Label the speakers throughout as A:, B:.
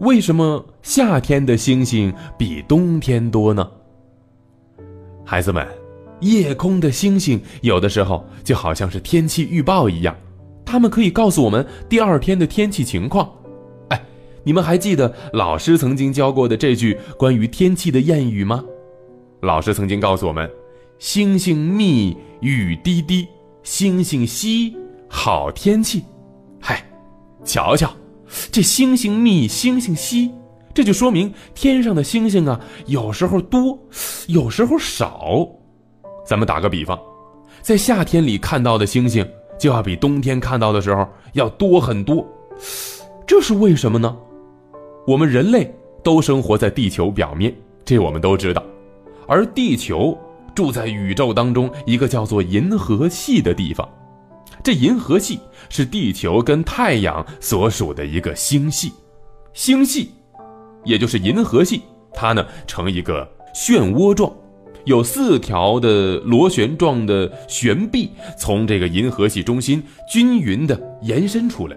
A: 为什么夏天的星星比冬天多呢？孩子们，夜空的星星有的时候就好像是天气预报一样，它们可以告诉我们第二天的天气情况。哎，你们还记得老师曾经教过的这句关于天气的谚语吗？老师曾经告诉我们：“星星密，雨滴滴；星星稀，好天气。”嗨，瞧瞧。这星星密，星星稀，这就说明天上的星星啊，有时候多，有时候少。咱们打个比方，在夏天里看到的星星，就要比冬天看到的时候要多很多。这是为什么呢？我们人类都生活在地球表面，这我们都知道，而地球住在宇宙当中一个叫做银河系的地方。这银河系是地球跟太阳所属的一个星系，星系，也就是银河系，它呢呈一个漩涡状，有四条的螺旋状的旋臂从这个银河系中心均匀的延伸出来。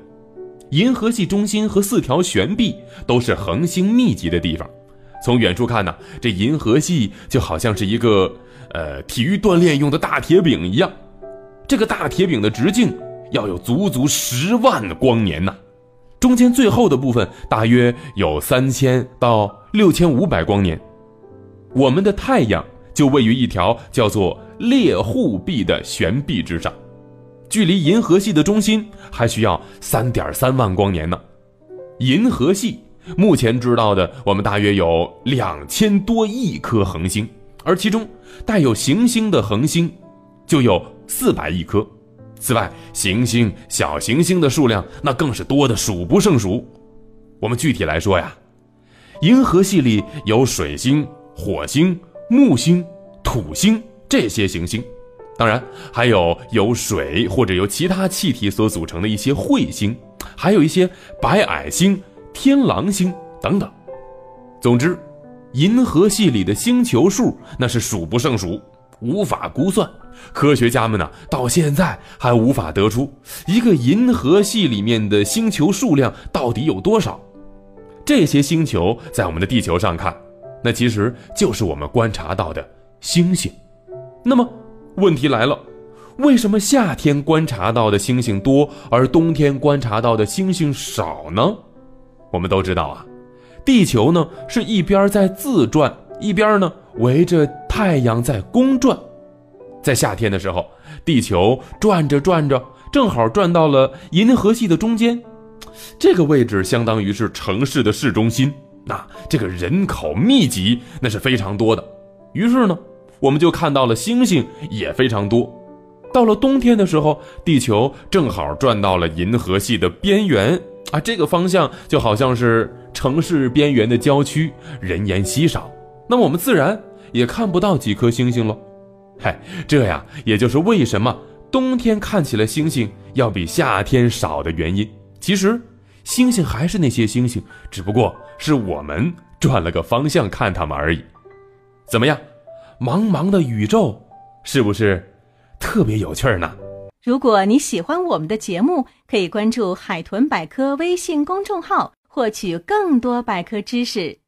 A: 银河系中心和四条旋臂都是恒星密集的地方。从远处看呢，这银河系就好像是一个呃体育锻炼用的大铁饼一样。这个大铁饼的直径要有足足十万光年呐，中间最后的部分大约有三千到六千五百光年。我们的太阳就位于一条叫做猎户臂的悬臂之上，距离银河系的中心还需要三点三万光年呢。银河系目前知道的，我们大约有两千多亿颗恒星，而其中带有行星的恒星就有。四百亿颗，此外，行星、小行星的数量那更是多的数不胜数。我们具体来说呀，银河系里有水星、火星、木星、土星这些行星，当然还有由水或者由其他气体所组成的一些彗星，还有一些白矮星、天狼星等等。总之，银河系里的星球数那是数不胜数。无法估算，科学家们呢到现在还无法得出一个银河系里面的星球数量到底有多少。这些星球在我们的地球上看，那其实就是我们观察到的星星。那么问题来了，为什么夏天观察到的星星多，而冬天观察到的星星少呢？我们都知道啊，地球呢是一边在自转，一边呢围着。太阳在公转，在夏天的时候，地球转着转着，正好转到了银河系的中间，这个位置相当于是城市的市中心，那这个人口密集，那是非常多的。于是呢，我们就看到了星星也非常多。到了冬天的时候，地球正好转到了银河系的边缘啊，这个方向就好像是城市边缘的郊区，人烟稀少，那么我们自然。也看不到几颗星星了，嗨，这呀，也就是为什么冬天看起来星星要比夏天少的原因。其实，星星还是那些星星，只不过是我们转了个方向看它们而已。怎么样，茫茫的宇宙，是不是特别有趣儿呢？
B: 如果你喜欢我们的节目，可以关注“海豚百科”微信公众号，获取更多百科知识。